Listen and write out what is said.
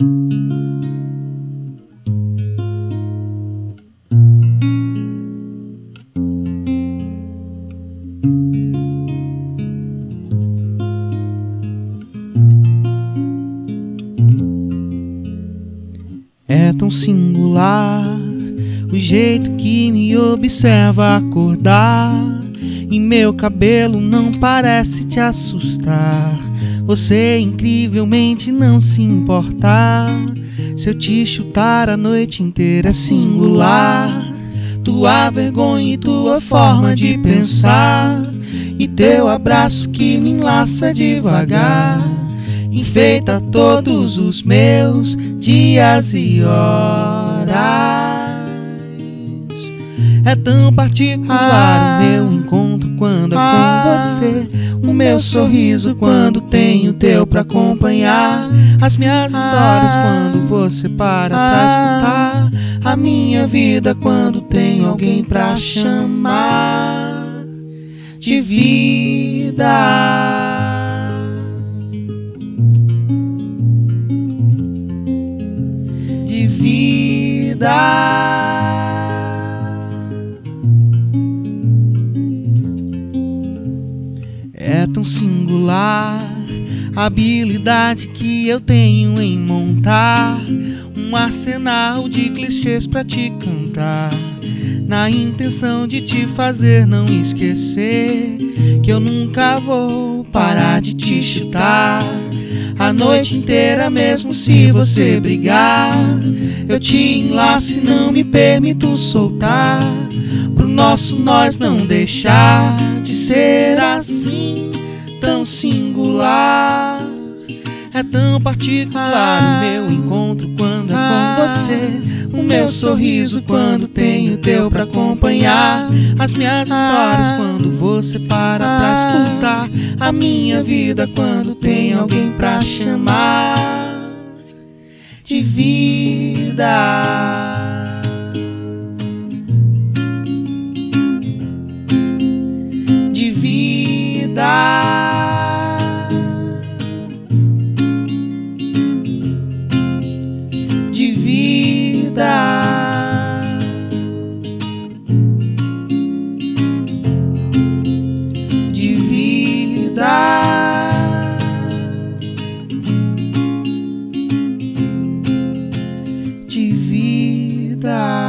É tão singular o jeito que me observa acordar. E meu cabelo não parece te assustar. Você incrivelmente não se importar. Se eu te chutar a noite inteira é singular. Tua vergonha e tua forma de pensar. E teu abraço que me enlaça devagar. Enfeita todos os meus dias e horas. É tão particular o meu encontro quando é. O meu sorriso quando tenho teu pra acompanhar. As minhas histórias quando você para pra escutar. A minha vida quando tenho alguém pra chamar de vida. de vida. É tão singular a habilidade que eu tenho em montar um arsenal de clichês pra te cantar. Na intenção de te fazer não esquecer que eu nunca vou parar de te chutar. A noite inteira, mesmo se você brigar, eu te enlaço e não me permito soltar. Pro nosso nós não deixar singular. É tão particular o meu encontro quando é com você. O meu sorriso quando tenho teu pra acompanhar. As minhas histórias quando você para pra escutar. A minha vida quando tem alguém pra chamar de vida. Bye.